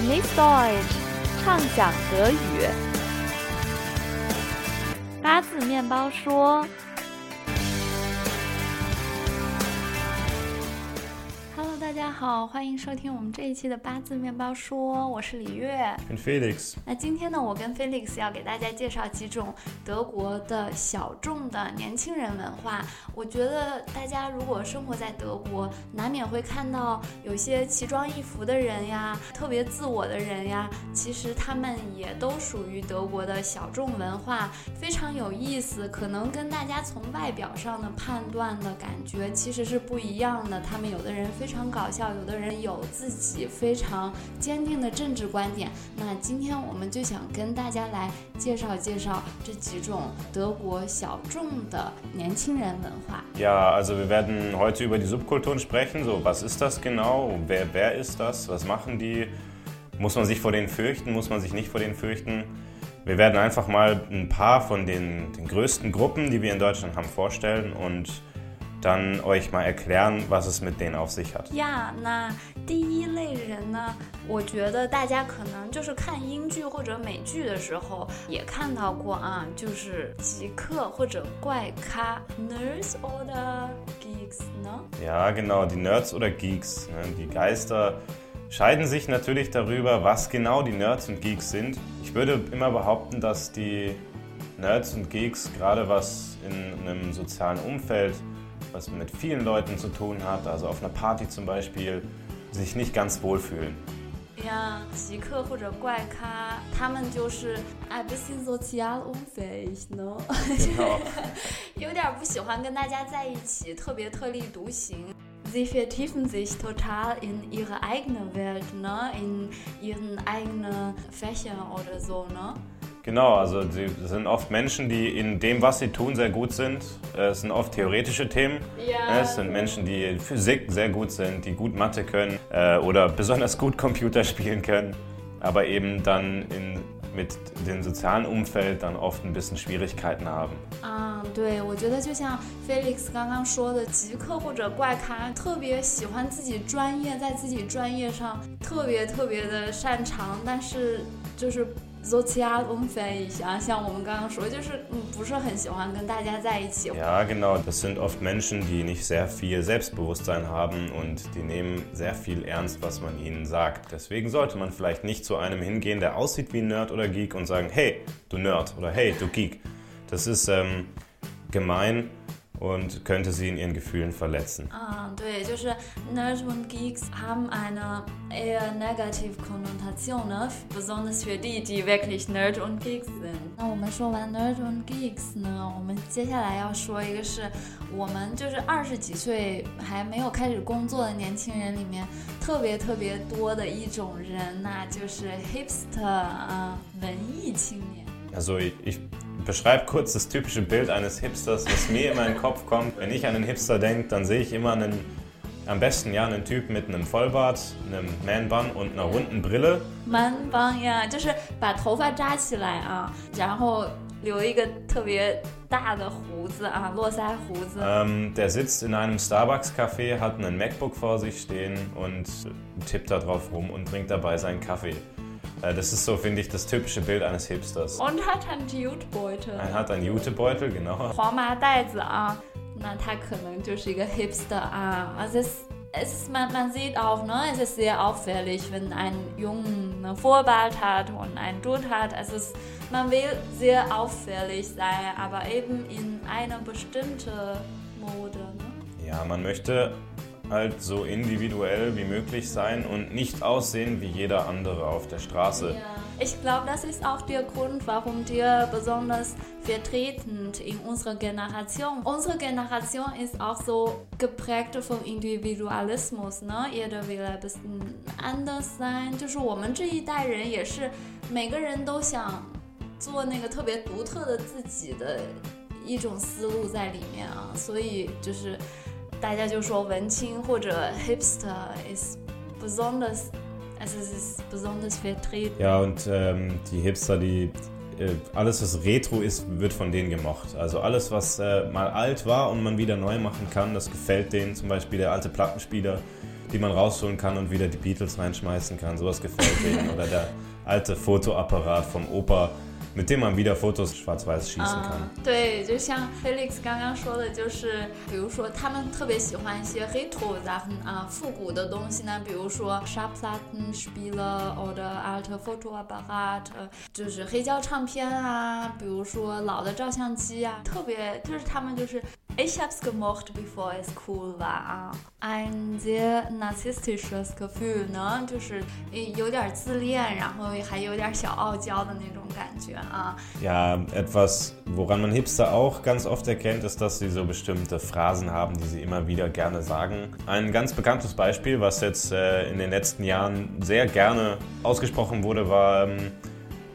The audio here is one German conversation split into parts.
Genieß Deutsch，畅想德语。八字面包说。家好，欢迎收听我们这一期的八字面包说，我是李月，跟 Felix。那今天呢，我跟 Felix 要给大家介绍几种德国的小众的年轻人文化。我觉得大家如果生活在德国，难免会看到有些奇装异服的人呀，特别自我的人呀，其实他们也都属于德国的小众文化，非常有意思。可能跟大家从外表上的判断的感觉其实是不一样的。他们有的人非常搞。笑，有的人有自己非常坚定的政治观点。那今天我们就想跟大家来介绍介绍这几种德国小众的年轻人文化。Ja, also wir werden heute über die Subkulturen sprechen. So, was ist das genau? Wer, wer ist das? Was machen die? Muss man sich vor denen fürchten? Muss man sich nicht vor denen fürchten? Wir werden einfach mal ein paar von den, den größten Gruppen, die wir in Deutschland haben, vorstellen und dann euch mal erklären, was es mit denen auf sich hat. 呀，那第一类人呢，我觉得大家可能就是看英剧或者美剧的时候也看到过啊，就是极客或者怪咖 Nerds oder Geeks 呢？Ja, genau, die Nerds oder Geeks. Ne? Die Geister scheiden sich natürlich darüber, was genau die Nerds und Geeks sind. Ich würde immer behaupten, dass die Nerds und Geeks gerade was in einem sozialen Umfeld was mit vielen Leuten zu tun hat, also auf einer Party zum Beispiel, sich nicht ganz wohlfühlen. 呀，极客或者怪咖，他们就是哎，bisschen sozial unfähig 呢，有点不喜欢跟大家在一起，特别特立独行。Sie vertiefen sich total in ihre eigene Welt, ne, in ihren eigenen Fächer oder so, ne. Genau, also sie sind oft Menschen, die in dem, was sie tun, sehr gut sind. Es sind oft theoretische Themen. Ja. Es sind Menschen, die in Physik sehr gut sind, die gut Mathe können äh, oder besonders gut Computer spielen können, aber eben dann in mit dem sozialen Umfeld dann oft ein bisschen Schwierigkeiten haben. 啊，对，我觉得就像 Felix 刚刚说的，极客或者怪咖特别喜欢自己专业，在自己专业上特别特别的擅长，但是就是 sozial unfähig 啊，像我们刚刚说，就是嗯不是很喜欢跟大家在一起。Ja, genau. Das sind oft Menschen, die nicht sehr viel Selbstbewusstsein haben und die nehmen sehr viel ernst, was man ihnen sagt. Deswegen sollte man vielleicht nicht zu einem hingehen, der aussieht wie ein Nerd oder Geek und sagen, hey, du Nerd oder hey, du Geek. Das ist ähm, gemein und könnte sie in ihren Gefühlen verletzen. 啊，对，就是 Nerd und Geeks haben eine eher negative Konnotation, ne? besonders für die, die wirklich Nerd und Geeks sind. 那我们说完 Nerd und Geeks 呢，我们接下来要说一个是我们就是二十几岁还没有开始工作的年轻人里面特别特别多的一种人，那就是 hipster 啊，文艺青年。Also ich, ich beschreibe kurz das typische Bild eines Hipsters, was mir immer in den Kopf kommt. Wenn ich an einen Hipster denke, dann sehe ich immer einen, am besten ja einen Typ mit einem Vollbart, einem Man-Bun und einer runden Brille. Man-Bun 呀，就是把头发扎起来啊，然后留一个特别大的胡子啊，络腮胡子。Ähm, der sitzt in einem Starbucks-Café, hat einen MacBook vor sich stehen und tippt da drauf rum und trinkt dabei seinen Kaffee. Äh, das ist so, finde ich, das typische Bild eines Hipsters. Und hat einen Jutebeutel. Er hat einen Jutebeutel, genau. 黄麻袋子啊，那他可能就是一个 Hipster 啊。Also es, es man, man sieht auch, ne, es ist sehr auffällig, wenn ein Jungen einen Vorbart hat und einen Dutt hat. Also es, man will sehr auffällig sein, aber eben in einer bestimmten Mode. Ne? Ja, man möchte halt so individuell wie möglich sein und nicht aussehen wie jeder andere auf der Straße. Ja. Ich glaube, das ist auch der Grund, warum wir besonders vertretend in unserer Generation. Unsere Generation ist auch so geprägt vom Individualismus, ne? Jeder will ein bisschen anders sein. 就是我们这一代人也是，每个人都想做那个特别独特的自己的一种思路在里面啊，所以就是。 大家就说文青或者 hipster ist besonders, also es ist besonders vertreten. Ja, und ähm, die Hipster, die äh, alles, was Retro ist, wird von denen gemocht. Also alles, was äh, mal alt war und man wieder neu machen kann, das gefällt denen. Zum Beispiel der alte Plattenspieler, die man rausholen kann und wieder die Beatles reinschmeißen kann. Sowas gefällt denen. Oder der alte Fotoapparat vom Opa, mit dem man wieder Fotos schwarz-weiß schießen kann. 嗯，对，就像 Felix 刚刚说的，就是比如说他们特别喜欢一些 retro Sachen 啊，复古的东西呢，比如说 Schallplattenspieler oder alte Fotoapparat，呃就是黑胶唱片啊，比如说老的照相机啊，特别就是他们就是。Ich hab's gemocht, bevor es cool war 啊，ein sehr narzisstisches Gefühl 呢，就是有点自恋，然后还有点小傲娇的那种感觉 啊。Ja, etwas, woran man Hipster auch ganz oft erkennt, ist, dass sie so bestimmte Phrasen haben, die sie immer wieder gerne sagen. Ein ganz bekanntes Beispiel, was jetzt äh, in den letzten Jahren sehr gerne ausgesprochen wurde, war ähm,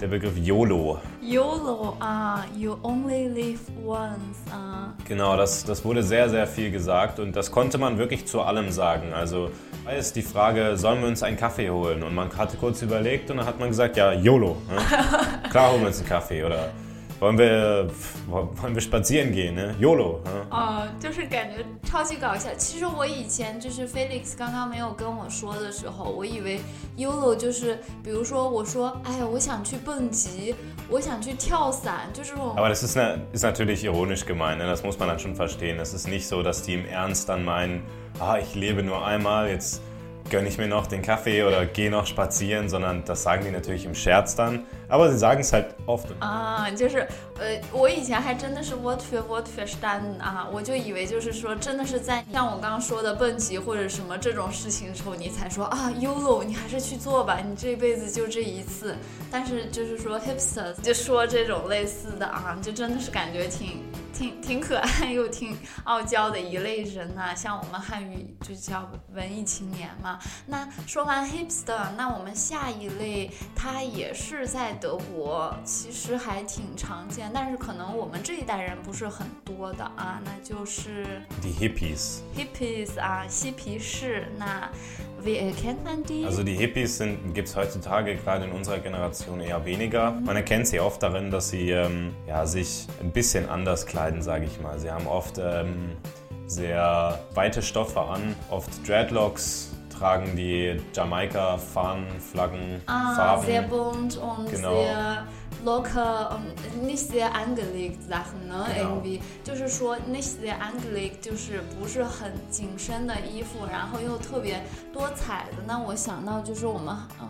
der Begriff YOLO. YOLO 啊，You only live once 啊。Genau, das, das wurde sehr, sehr viel gesagt und das konnte man wirklich zu allem sagen. Also da ist die Frage, sollen wir uns einen Kaffee holen? Und man hatte kurz überlegt und dann hat man gesagt, ja, YOLO. Ne? Klar holen wir uns einen Kaffee oder wollen wir, wollen wir spazieren gehen? Ne? YOLO. Ne? 哦，就是感觉超级搞笑。其实我以前就是 Felix 刚刚没有跟我说的时候，我以为 YOLO 就是，比如说我说，哎呀，我想去蹦极，我想去跳伞，就这种。 Aber das ist, ne, ist natürlich ironisch gemeint, ne? das muss man dann schon verstehen. Es ist nicht so, dass die im Ernst dann meinen, ah, ich lebe nur einmal, jetzt gönne ich mir noch den Kaffee oder gehe noch spazieren, sondern das sagen die natürlich im Scherz dann. Aber sie sagen es halt oft. 啊，就是呃，我以前还真的是 what for what for stand 啊，我就以为就是说，真的是在像我刚刚说的蹦极或者什么这种事情的时候，你才说啊 YOLO，你还是去做吧，你这辈子就这一次。但是就是说 hipster 就说这种类似的啊，就真的是感觉挺挺挺可爱又挺傲娇的一类人呐、像我们汉语就叫文艺青年嘛。那说完 hipster，那我们下一类，它也是在德国，其实还挺常见，但是可能我们这一代人不是很多的啊，那就是 Die Hippies. hippies 啊，嬉皮士。那 wie erkennt man die？ Also die Hippies gibt es heutzutage gerade in unserer Generation eher weniger. Man erkennt sie oft darin, dass sie ähm, ja, sich ein bisschen anders kleiden, sage ich mal. Sie haben oft ähm, sehr weite Stoffe an, oft Dreadlocks, tragen die Jamaika-Fahnen, Flaggen, 啊， Farben. sehr bunt und Genau. sehr locker und nicht sehr angelegt Sachen 呢 Genau. irgendwie 就是说 nicht sehr angelegt 就是不是很紧身的衣服，然后又特别多彩的。那我想到就是我们嗯。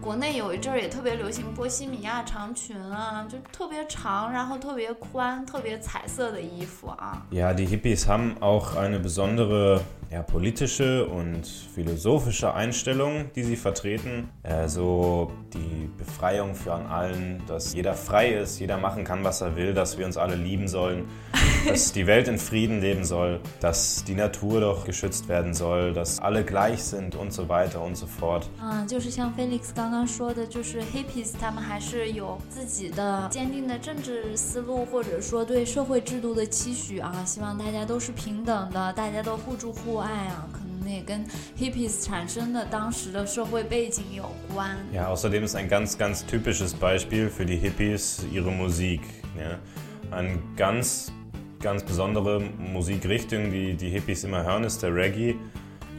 国内有一阵儿也特别流行波西米亚长裙啊，就特别长，然后特别宽、特别彩色的衣服啊。 Ja, die Hippies haben auch eine besondere ja, politische und philosophische Einstellung, die sie vertreten. Äh, so die Befreiung für an allen, dass jeder frei ist, jeder machen kann, was er will, dass wir uns alle lieben sollen, dass die Welt in Frieden leben soll, dass die Natur doch geschützt werden soll, dass alle gleich sind und so weiter und so fort. 嗯，就是像 Felix 刚刚说的，就是 hippies 他们还是有自己的坚定的政治思路，或者说对社会制度的期许啊，希望大家都是平等的，大家都互助互爱 啊，可能也跟 hippies 产生的当时的社会背景有关。 Ja, außerdem ist ein ganz, ganz typisches Beispiel für die Hippies ihre Musik. Ja. Eine ganz, ganz besondere Musikrichtung, die die Hippies immer hören, ist der Reggae.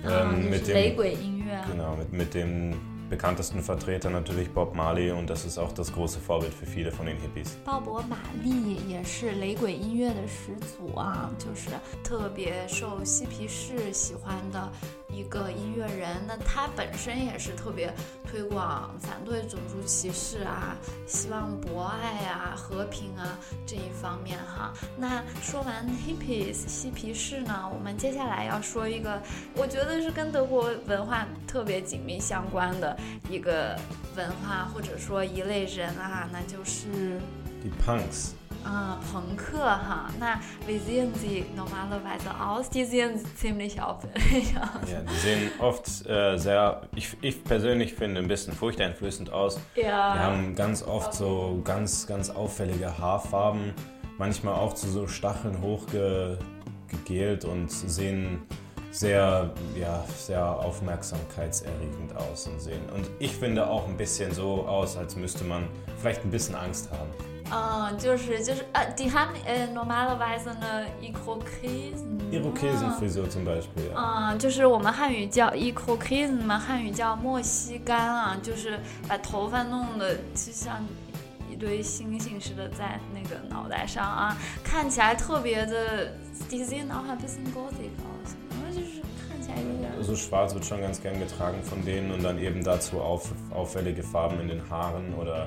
啊， Ähm, 就 mit 是雷 dem, 鬼音乐。 genau, mit, mit dem bekanntesten Vertreter natürlich Bob Marley und das ist auch das große Vorbild für viele von den Hippies. 鲍勃·马利也是雷鬼音乐的始祖啊，就是特别受嬉皮士喜欢的 一个音乐人。那他本身也是特别推广反对种族歧视啊，希望博爱啊、和平啊这一方面哈。那说完 hippies 嬉皮士呢，我们接下来要说一个，我觉得是跟德国文化特别紧密相关的一个文化或者说一类人啊，那就是。Die Punks. äh, Punkte ha. Na, wie sehen sie normalerweise aus? Die sehen ziemlich auffällig aus. Ja, die sehen oft äh, sehr, ich, ich persönlich finde, ein bisschen furchteinflößend aus. Ja. Die haben ganz oft so ganz, ganz auffällige Haarfarben. Manchmal auch zu so Stacheln hochgegelt und sehen sehr, ja, sehr aufmerksamkeitserregend aus und sehen. Und ich finde auch ein bisschen so aus, als müsste man vielleicht ein bisschen Angst haben. 嗯，就是就是呃，die haben äh, normalerweise eine Irokesen。Irokesenfrisur zum Beispiel. Ja. 嗯，就是我们汉语叫 Irokesen 嘛，汉语叫莫西干啊，就是把头发弄得就像一堆星星似的在那个脑袋上啊，看起来特别的，die sehen auch ein bisschen gothic aus，然后就是看起来有点。So schwarz wird schon ganz gern getragen von denen und dann eben dazu auf, auffällige Farben in den Haaren oder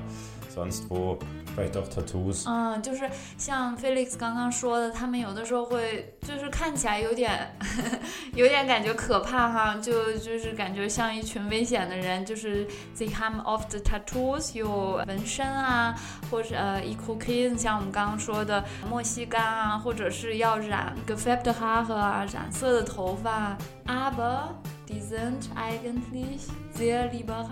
sonst wo. Vielleicht auch Tattoos. 嗯，就是像 Felix 刚刚说的，他们有的时候会就是看起来有点有点感觉可怕哈，就就是感觉像一群危险的人，就是 they have of the tattoos 有纹身啊，或者呃 e c o k i n 像我们刚刚说的墨西干啊，或者是要染 gefärbte Haare 啊，染色的头发，aber die sind eigentlich sehr liberal。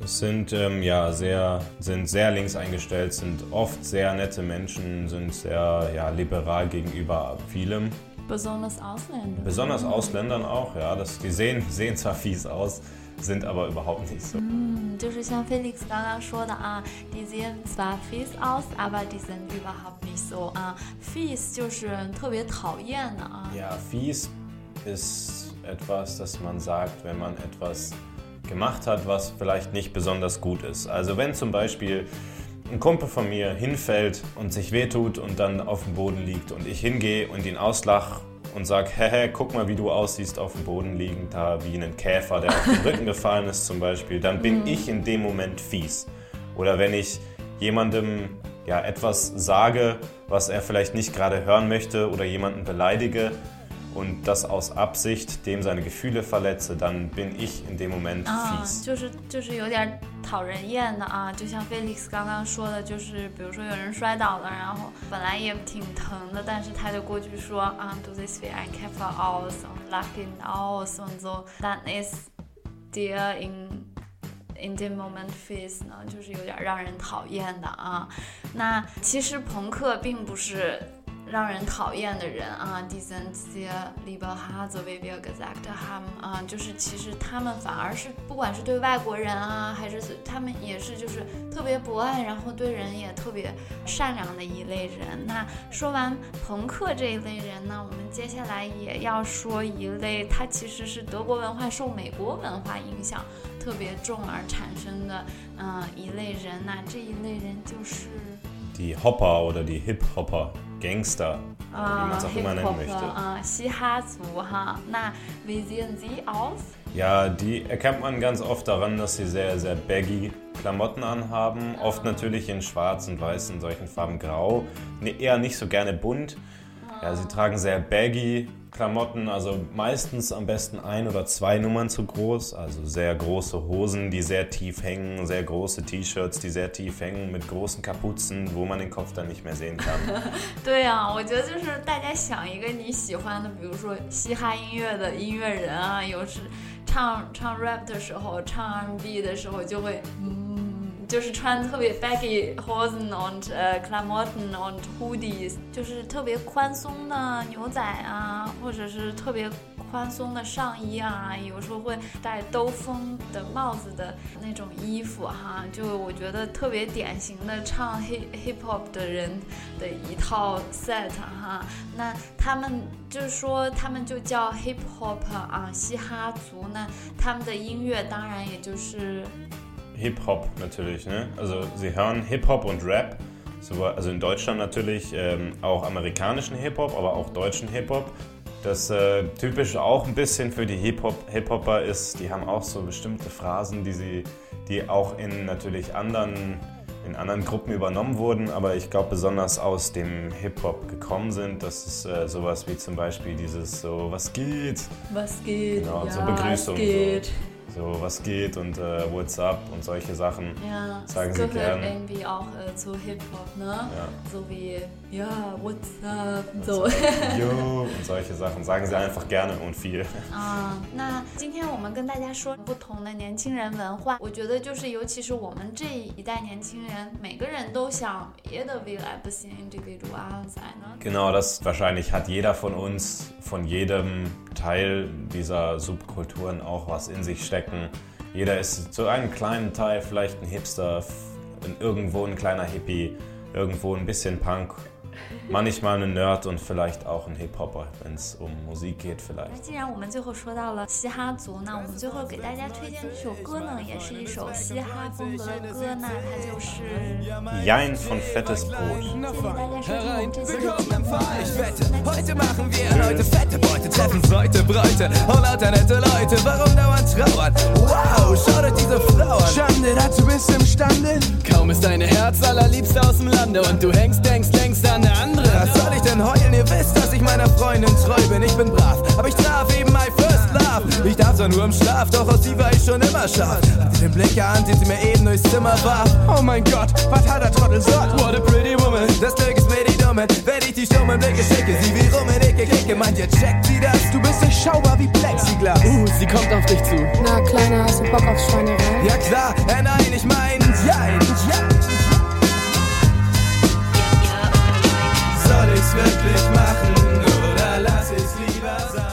Das sind ähm, ja sehr, sind sehr links eingestellt, sind oft sehr nette Menschen, sind sehr ja, liberal gegenüber vielem. Besonders Ausländer. Besonders Ausländern auch, ja. Das, die sehen, sehen zwar fies aus, sind aber überhaupt nicht so. 嗯，就是像 Felix 刚刚说的啊，die sehen zwar fies aus, aber die sind überhaupt nicht so 啊。fies 就是特别讨厌的啊。 Ja, fies ist etwas, das man sagt, wenn man etwas gemacht hat, was vielleicht nicht besonders gut ist. Also wenn zum Beispiel ein Kumpel von mir hinfällt und sich wehtut und dann auf dem Boden liegt und ich hingehe und ihn auslach und sage, hehe, guck mal, wie du aussiehst auf dem Boden liegend, da wie ein Käfer, der auf den Rücken gefallen ist zum Beispiel, dann bin ich in dem Moment fies. Oder wenn ich jemandem ja, etwas sage, was er vielleicht nicht gerade hören möchte oder jemanden beleidige und das aus Absicht dem seine Gefühle verletze, dann bin ich in dem Moment 啊，fies. 就是就是有点讨人厌的啊，就像 Felix 刚刚说的，就是比如说有人摔倒了，然后本来也挺疼的，但是他就过去说啊，du siehst wie ein Käfer aus und lach ihn aus und so, dann ist der in in dem Moment fies 呢，就是有点让人讨厌的啊。那其实朋克并不是。让人讨厌的人啊，die sind sehr liberal, so wie wir gesagt haben 啊，就是其实他们反而是不管是对外国人啊，还是他们也是就是特别博爱，然后对人也特别善良的一类人。那说完朋克这一类人呢，我们接下来也要说一类，它其实是德国文化受美国文化影响特别重而产生的嗯、呃一类人。那这一类人就是。Die Hopper oder die Hip-Hopper, Gangster, wie ah, man es auch immer nennen möchte. Ah, wie sehen Sie aus? Ja, die erkennt man ganz oft daran, dass sie sehr, sehr baggy Klamotten anhaben. Oft ah. natürlich in schwarz und weiß in solchen Farben grau. Ne, eher nicht so gerne bunt. Ja, sie tragen sehr baggy Klamotten, also meistens am besten ein oder zwei Nummern zu groß. Also sehr große Hosen, die sehr tief hängen, sehr große T-Shirts, die sehr tief hängen mit großen Kapuzen, wo man den Kopf dann nicht mehr sehen kann. 对啊，我觉得就是大家想一个你喜欢的，比如说嘻哈音乐的音乐人啊，有时唱唱 rap 的时候，唱 R&B 的时候就会嗯， 就是穿特别 baggy Hosen und 呃 Klamotten und Hoodies，就是特别宽松的牛仔啊，或者是特别宽松的上衣啊，有时候会戴兜风的帽子的那种衣服哈，就我觉得特别典型的唱 hip hip hop 的人的一套 set 哈。那他们就是说他们就叫 hip hop 啊，嘻哈族。那他们的音乐当然也就是。Hip-Hop natürlich, ne? Also sie hören Hip-Hop und Rap. So, also in Deutschland natürlich ähm, auch amerikanischen Hip-Hop, aber auch deutschen Hip-Hop. Das äh, typisch auch ein bisschen für die Hip-Hop- Hip-Hopper ist, die haben auch so bestimmte Phrasen, die sie, die auch in natürlich anderen, in anderen Gruppen übernommen wurden, aber ich glaube besonders aus dem Hip-Hop gekommen sind. Das ist äh, sowas wie zum Beispiel dieses so, was geht? Was geht? Genau, ja, zur Begrüßung Es geht. So, was geht und äh, what's up und solche Sachen Ja, sagen es sie gehört gern. irgendwie auch äh, zu Hip-Hop, ne? Ja. So wie, ja, what's up? So. Jo und solche Sachen sagen sie einfach gerne und viel. 啊，那今天我们跟大家说不同的年轻人文化，我觉得就是尤其是我们这一代年轻人，每个人都想 jeder will ein bisschen individual sein. Ne? Genau, das wahrscheinlich hat jeder von uns, von jedem Teil dieser Subkulturen auch was in sich stecken. Jeder ist zu einem kleinen Teil vielleicht ein Hipster, irgendwo ein kleiner Hippie, irgendwo ein bisschen Punk, manchmal ein Nerd und vielleicht auch ein Hip-Hopper, wenn es um Musik geht 那 vielleicht. 既然我们最后说到了嘻哈族，那我们最后给大家推荐这首歌呢，也是一首嘻哈风格的歌，那它就是。 Jein von Fettes Brot. 谢谢大家收听我们这期的节 Willkommen im 目。 Verein. Ich wette, heute machen wir Leute fette Beute, treffen Leute, Bräute und lauter nette Leute. Warum dauernd trauern? Wow, schau dir diese Frauen. Schande, dazu bist du imstande. Kaum ist deine Herz allerliebst aus dem Lande und du hängst, denkst, denkst an eine andere. Was soll ich denn heulen? Ihr wisst, dass ich meiner Freundin treu bin. Ich bin brav, aber ich traf eben my first love. Ich darf zwar nur im Schlaf, doch aus sie war ich schon immer scharf. Hat sie den Blick geahnt, den sie mir eben durchs Zimmer warf. Oh mein Gott, was hat der Trottel sagt? What a pretty woman. Das Glück ist mir die Dumme, wenn ich die stummen Blicke schicke. Sie wie rum in Ecke kicke, meint ihr, checkt sie das? Du bist durchschaubar wie Plexiglas. Uh, sie kommt auf dich zu. Na, Kleiner, hast du Bock auf Schweinerei? Ja klar, äh, nein, ich mein, jein, ich's wirklich machen oder lass es lieber sein?